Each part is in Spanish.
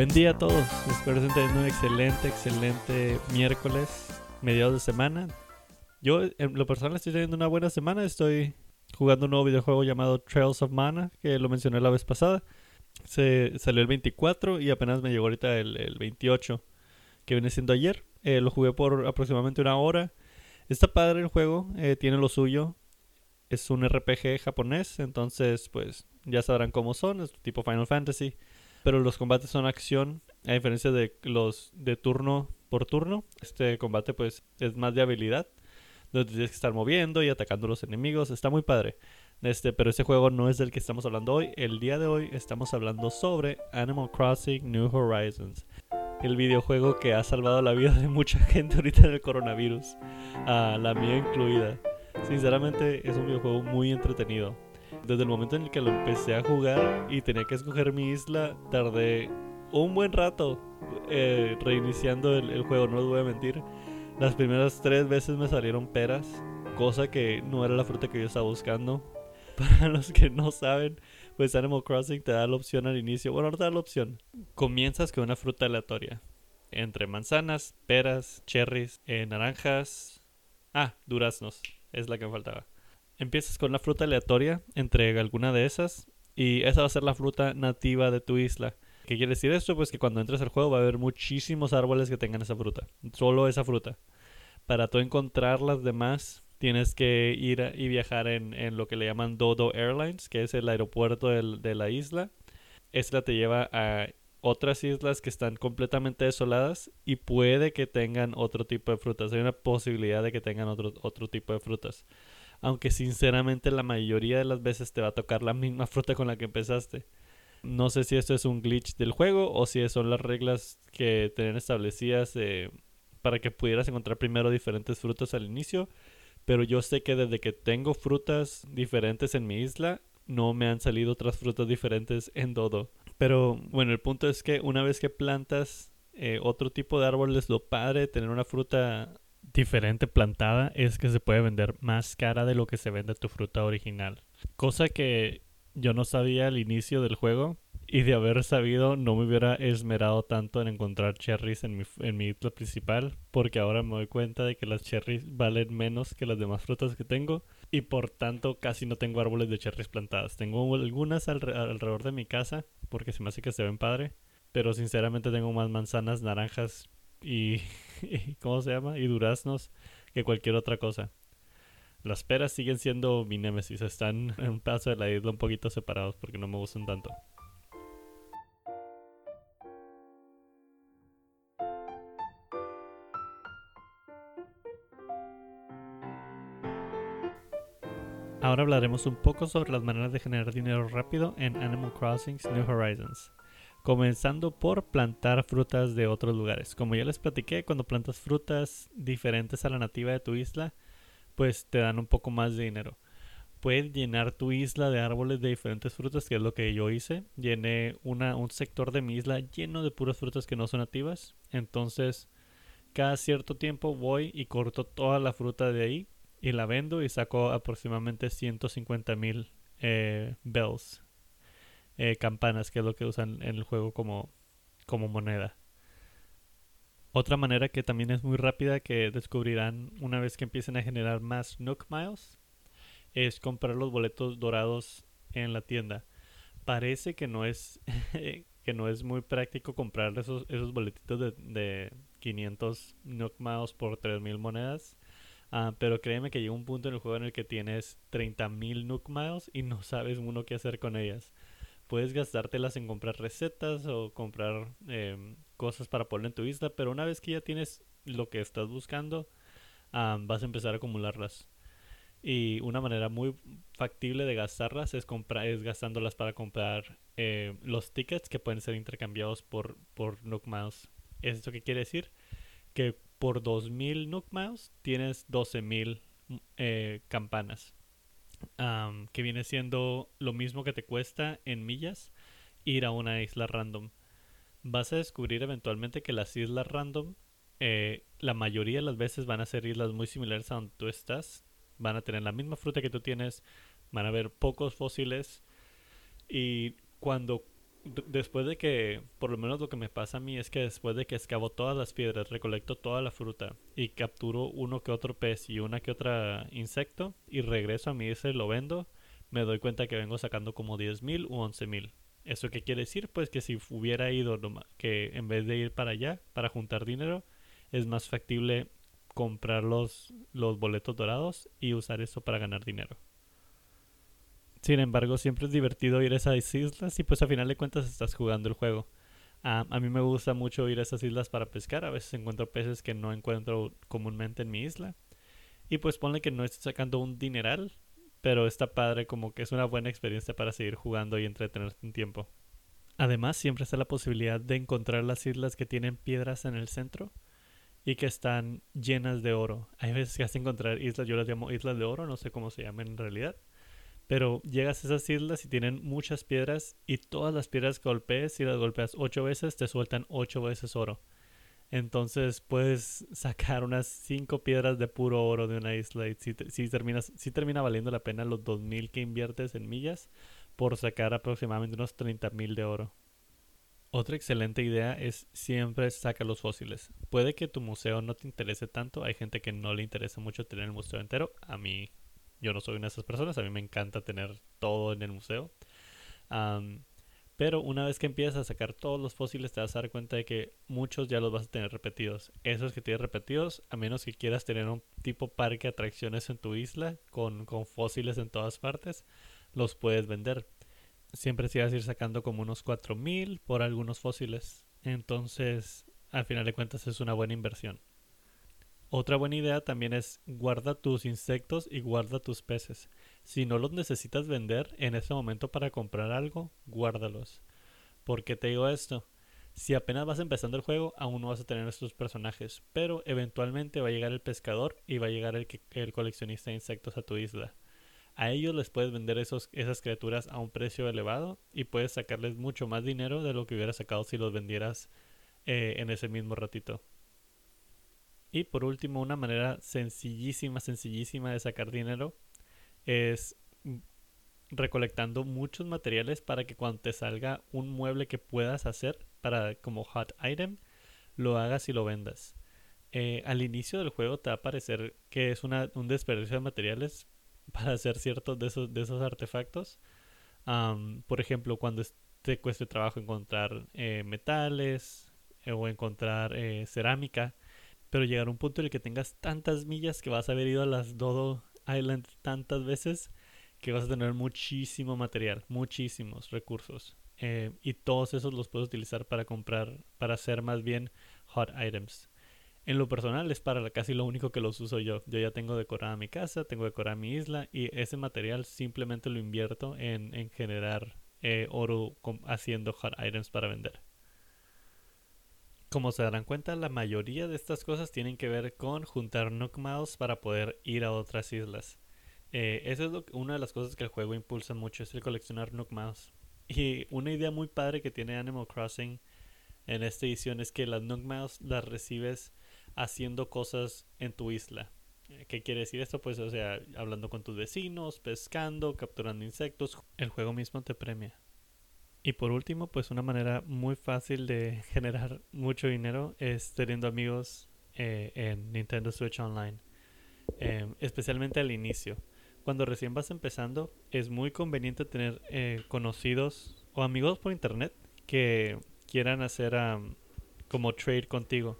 Buen día a todos. Espero estén teniendo un excelente, excelente miércoles, mediados de semana. Yo, en lo personal, estoy teniendo una buena semana. Estoy jugando un nuevo videojuego llamado Trails of Mana, que lo mencioné la vez pasada. Se salió el 24 y apenas me llegó ahorita el, 28, que viene siendo ayer. Eh, lo jugué por aproximadamente una hora. Está padre el juego, eh, tiene lo suyo. Es un RPG japonés, entonces pues ya sabrán cómo son, es tipo Final Fantasy. Pero los combates son acción, a diferencia de los de turno por turno. Este combate pues es más de habilidad, donde tienes que estar moviendo y atacando a los enemigos. Está muy padre. Este, pero ese juego no es del que estamos hablando hoy. El día de hoy estamos hablando sobre Animal Crossing New Horizons. El videojuego que ha salvado la vida de mucha gente ahorita en el coronavirus. A la mía incluida. Sinceramente es un videojuego muy entretenido. Desde el momento en el que lo empecé a jugar y tenía que escoger mi isla, tardé un buen rato eh, reiniciando el, juego, no les voy a mentir. Las primeras tres veces me salieron peras, cosa que no era la fruta que yo estaba buscando. Para los que no saben, pues Animal Crossing te da la opción al inicio. Bueno, no te da la opción. Comienzas con una fruta aleatoria. Entre manzanas, peras, cherries, eh, naranjas. Ah, duraznos. Es la que me faltaba. Empiezas con una fruta aleatoria entre alguna de esas. Y esa va a ser la fruta nativa de tu isla. ¿Qué quiere decir esto? Pues que cuando entres al juego va a haber muchísimos árboles que tengan esa fruta. Solo esa fruta. Para tú encontrar las demás, tienes que ir y viajar en, lo que le llaman Dodo Airlines, que es el aeropuerto de la isla. Esta te lleva a otras islas que están completamente desoladas y puede que tengan otro tipo de frutas. Hay una posibilidad de que tengan otro, otro tipo de frutas. Aunque sinceramente la mayoría de las veces te va a tocar la misma fruta con la que empezaste. No sé si esto es un glitch del juego o si son las reglas que tenían establecidas eh, para que pudieras encontrar primero diferentes frutas al inicio. Pero yo sé que desde que tengo frutas diferentes en mi isla, no me han salido otras frutas diferentes en Dodo. Pero bueno, el punto es que una vez que plantas eh, otro tipo de árboles, lo padre tener una fruta diferente plantada es que se puede vender más cara de lo que se vende tu fruta original. Cosa que yo no sabía al inicio del juego y de haber sabido no me hubiera esmerado tanto en encontrar cherries en mi, en mi isla principal porque ahora me doy cuenta de que las cherries valen menos que las demás frutas que tengo y por tanto casi no tengo árboles de cherries plantadas. Tengo algunas alrededor de mi casa porque se me hace que se ven padre, pero sinceramente tengo más manzanas, naranjas y, ¿cómo se llama? y duraznos que cualquier otra cosa. Las peras siguen siendo mi némesis, están en un pedazo de la isla un poquito separados porque no me gustan tanto. Ahora hablaremos un poco sobre las maneras de generar dinero rápido en Animal Crossing New Horizons. Comenzando por plantar frutas de otros lugares. Como ya les platiqué, cuando plantas frutas diferentes a la nativa de tu isla, pues te dan un poco más de dinero. Puedes llenar tu isla de árboles de diferentes frutas, que es lo que yo hice. Llené un sector de mi isla lleno de puras frutas que no son nativas. Entonces, cada cierto tiempo voy y corto toda la fruta de ahí y la vendo y saco aproximadamente 150 mil eh, bells, eh, campanas, que es lo que usan en el juego como, como moneda. Otra manera que también es muy rápida que descubrirán una vez que empiecen a generar más Nook Miles es comprar los boletos dorados en la tienda. Parece que no es que no es muy práctico comprar esos, esos boletitos de, de 500 Nook Miles por 3000 monedas. Ah, pero créeme que llega un punto en el juego en el que tienes 30.000 Nook Miles y no sabes uno qué hacer con ellas. Puedes gastártelas en comprar recetas o comprar em, cosas para poner en tu isla, pero una vez que ya tienes lo que estás buscando, vas a empezar a acumularlas. Y una manera muy factible de gastarlas es, es gastándolas para comprar eh, los tickets que pueden ser intercambiados por, por Nook Miles. ¿Esto qué quiere decir? Que por 2000 Nook Miles tienes 12000 eh, campanas. Que viene siendo lo mismo que te cuesta en millas ir a una isla random vas a descubrir eventualmente que las islas random, eh, la mayoría de las veces van a ser islas muy similares a donde tú estás. Van a tener la misma fruta que tú tienes, van a haber pocos fósiles. Y cuando después de que, por lo menos lo que me pasa a mí es que después de que excavo todas las piedras, recolecto toda la fruta y capturo uno que otro pez y una que otra insecto y regreso a mi isla y lo vendo, me doy cuenta que vengo sacando como 10.000 u 11.000. ¿Eso qué quiere decir? Pues que si hubiera ido, que en vez de ir para allá, para juntar dinero, es más factible comprar los, los boletos dorados y usar eso para ganar dinero. Sin embargo, siempre es divertido ir a esas islas y pues a final de cuentas estás jugando el juego. a mí me gusta mucho ir a esas islas para pescar. A veces encuentro peces que no encuentro comúnmente en mi isla. Y pues ponle que no estoy sacando un dineral, pero está padre como que es una buena experiencia para seguir jugando y entretenerte un tiempo. Además, siempre está la posibilidad de encontrar las islas que tienen piedras en el centro y que están llenas de oro. Hay veces que has de encontrar islas, yo las llamo islas de oro, no sé cómo se llaman en realidad. Pero llegas a esas islas y tienen muchas piedras y todas las piedras que golpees, si las golpeas ocho veces, te sueltan ocho veces oro. Entonces puedes sacar unas cinco piedras de puro oro de una isla y si, terminas, si termina valiendo la pena los 2000 que inviertes en millas por sacar aproximadamente unos 30.000 de oro. Otra excelente idea es siempre saca los fósiles. Puede que tu museo no te interese tanto, hay gente que no le interesa mucho tener el museo entero. A mí, yo no soy una de esas personas, a mí me encanta tener todo en el museo. pero una vez que empiezas a sacar todos los fósiles te vas a dar cuenta de que muchos ya los vas a tener repetidos. Esos que tienes repetidos, a menos que quieras tener un tipo parque de atracciones en tu isla con, con fósiles en todas partes, los puedes vender siempre se vas a ir sacando como unos 4000 por algunos fósiles. Entonces, al final de cuentas, es una buena inversión. Otra buena idea también es guarda tus insectos y guarda tus peces. Si no los necesitas vender en ese momento para comprar algo, guárdalos. ¿Por qué te digo esto? Si apenas vas empezando el juego, aún no vas a tener estos personajes, pero eventualmente va a llegar el pescador y va a llegar el, coleccionista de insectos a tu isla a ellos les puedes vender esos, esas criaturas a un precio elevado y puedes sacarles mucho más dinero de lo que hubieras sacado si los vendieras eh, en ese mismo ratito. Y por último, una manera sencillísima, sencillísima de sacar dinero es recolectando muchos materiales para que cuando te salga un mueble que puedas hacer para como hot item, lo hagas y lo vendas. Eh, al inicio del juego te va a parecer que es una, un desperdicio de materiales, para hacer ciertos de esos, de esos artefactos. por ejemplo, cuando te cueste trabajo encontrar eh, metales eh, o encontrar cerámica, pero llegar a un punto en el que tengas tantas millas que vas a haber ido a las Dodo Island tantas veces que vas a tener muchísimo material, muchísimos recursos. y todos esos los puedes utilizar para comprar, para hacer más bien hot items. En lo personal es para casi lo único que los uso yo. Yo ya tengo decorada mi casa, tengo decorada mi isla y ese material simplemente lo invierto en, en generar eh, oro haciendo hot items para vender. Como se darán cuenta, la mayoría de estas cosas tienen que ver con juntar Nook Mouse para poder ir a otras islas. Eh, esa es una de las cosas que el juego impulsa mucho, es el coleccionar Nook Mouse. Y una idea muy padre que tiene Animal Crossing en esta edición es que las Nook Mouse las recibes haciendo cosas en tu isla. Eh, ¿Qué quiere decir esto? Pues, o sea, hablando con tus vecinos, pescando, capturando insectos, el juego mismo te premia. Y por último, pues una manera muy fácil de generar mucho dinero es teniendo amigos eh, en Nintendo Switch Online, em, especialmente al inicio. Cuando recién vas empezando, es muy conveniente tener eh, conocidos o amigos por internet que quieran hacer como trade contigo.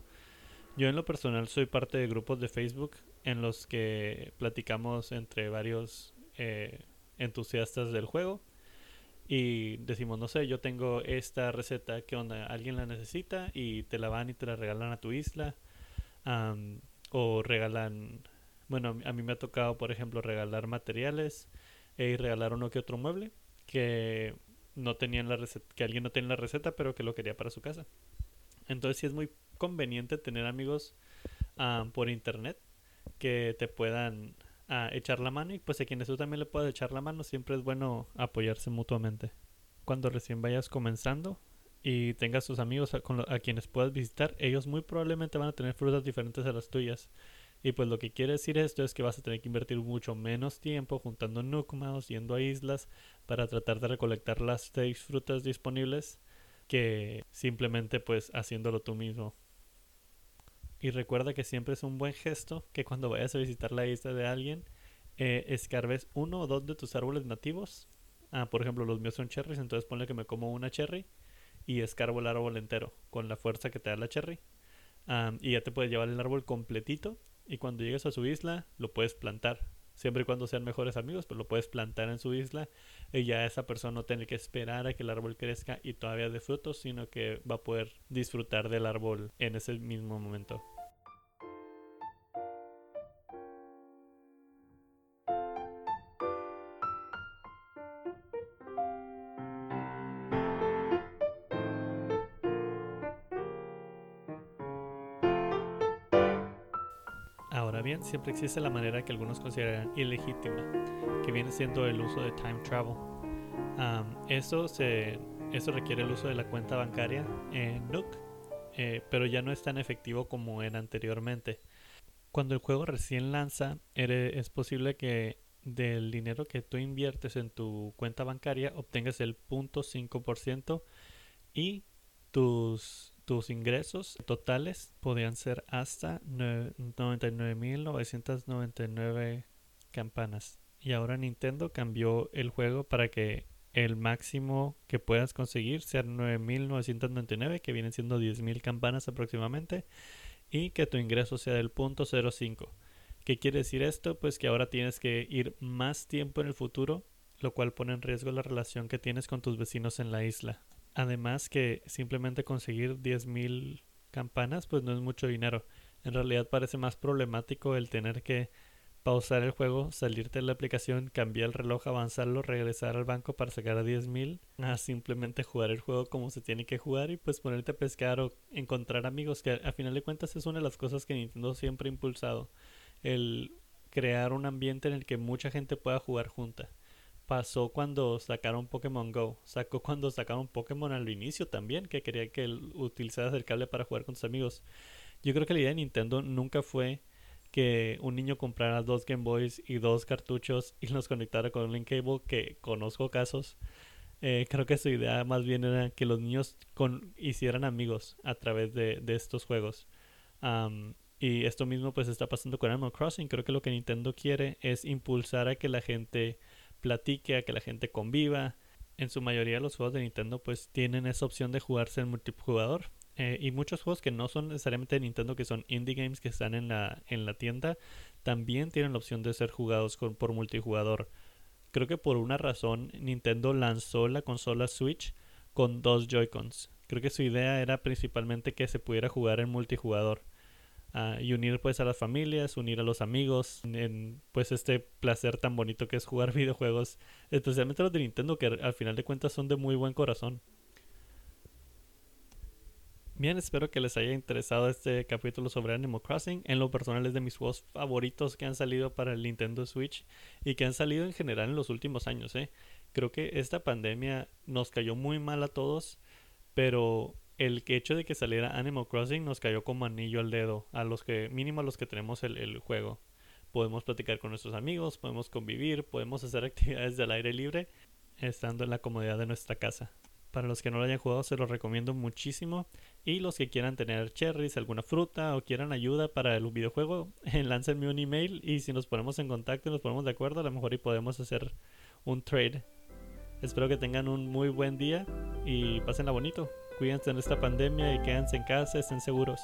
Yo en lo personal soy parte de grupos de Facebook en los que platicamos entre varios eh, entusiastas del juego y decimos, no sé, yo tengo esta receta, que onda? ¿Alguien la necesita? Y te la van y te la regalan a tu isla. o regalan, bueno, a mí me ha tocado, por ejemplo, regalar materiales y regalar uno que otro mueble que no tenían la receta, que alguien no tenía la receta, pero que lo quería para su casa. Entonces sí es muy conveniente tener amigos por internet que te puedan ah, echar la mano y pues a quienes tú también le puedas echar la mano siempre es bueno apoyarse mutuamente. Cuando recién vayas comenzando y tengas tus amigos a, quienes puedas visitar, ellos muy probablemente van a tener frutas diferentes a las tuyas. Y pues lo que quiere decir esto es que vas a tener que invertir mucho menos tiempo juntando Nukemaus, yendo a islas para tratar de recolectar las seis frutas disponibles que simplemente pues haciéndolo tú mismo. Y recuerda que siempre es un buen gesto que cuando vayas a visitar la isla de alguien, eh, escarbes uno o dos de tus árboles nativos. Ah, por ejemplo, los míos son cherries, entonces ponle que me como una cherry y escarbo el árbol entero con la fuerza que te da la cherry. y ya te puedes llevar el árbol completito y cuando llegues a su isla lo puedes plantar. Siempre y cuando sean mejores amigos, pues lo puedes plantar en su isla y ya esa persona no tiene que esperar a que el árbol crezca y todavía dé frutos, sino que va a poder disfrutar del árbol en ese mismo momento. Siempre existe la manera que algunos consideran ilegítima, que viene siendo el uso de time travel. eso, se, eso requiere el uso de la cuenta bancaria en Nook, eh, pero ya no es tan efectivo como era anteriormente. Cuando el juego recién lanza, es posible que del dinero que tú inviertes en tu cuenta bancaria obtengas el 0.5% y tus tus ingresos totales podían ser hasta 99.999 campanas. Y ahora Nintendo cambió el juego para que el máximo que puedas conseguir sea 9.999, que vienen siendo 10.000 campanas aproximadamente, y que tu ingreso sea del punto 05. ¿Qué quiere decir esto? Pues que ahora tienes que ir más tiempo en el futuro, lo cual pone en riesgo la relación que tienes con tus vecinos en la isla. Además que simplemente conseguir 10.000 campanas pues no es mucho dinero. En realidad parece más problemático el tener que pausar el juego, salirte de la aplicación, cambiar el reloj, avanzarlo, regresar al banco para sacar a 10.000, a simplemente jugar el juego como se tiene que jugar y pues ponerte a pescar o encontrar amigos, que a final de cuentas es una de las cosas que Nintendo siempre ha impulsado, el crear un ambiente en el que mucha gente pueda jugar junta pasó cuando sacaron Pokémon Go. Sacó cuando sacaron Pokémon al inicio también, que quería que utilizaras el cable para jugar con tus amigos. Yo creo que la idea de Nintendo nunca fue que un niño comprara dos Game Boys y dos cartuchos y los conectara con un link cable, que conozco casos. Eh, creo que su idea más bien era que los niños hicieran amigos a través de, estos juegos. y esto mismo pues está pasando con Animal Crossing. Creo que lo que Nintendo quiere es impulsar a que la gente platique, a que la gente conviva. En su mayoría los juegos de Nintendo pues tienen esa opción de jugarse en multijugador. Eh, y muchos juegos que no son necesariamente de Nintendo, que son indie games que están en la, en la tienda, también tienen la opción de ser jugados con, por multijugador. Creo que por una razón Nintendo lanzó la consola Switch con dos Joy-Cons. Creo que su idea era principalmente que se pudiera jugar en multijugador y unir pues a las familias, unir a los amigos en pues este placer tan bonito que es jugar videojuegos, especialmente los de Nintendo que al final de cuentas son de muy buen corazón. Bien, espero que les haya interesado este capítulo sobre Animal Crossing. En lo personal es de mis juegos favoritos que han salido para el Nintendo Switch y que han salido en general en los últimos años. ¿eh? Creo que esta pandemia nos cayó muy mal a todos, pero el hecho de que saliera Animal Crossing nos cayó como anillo al dedo, a los que, mínimo a los que tenemos el, juego. Podemos platicar con nuestros amigos, podemos convivir, podemos hacer actividades del aire libre, estando en la comodidad de nuestra casa. Para los que no lo hayan jugado, se los recomiendo muchísimo. Y los que quieran tener cherries, alguna fruta o quieran ayuda para el videojuego, láncenme un email y si nos ponemos en contacto y nos ponemos de acuerdo, a lo mejor y podemos hacer un trade. Espero que tengan un muy buen día y pásenla bonito cuídense en esta pandemia y quédense en casa, estén seguros.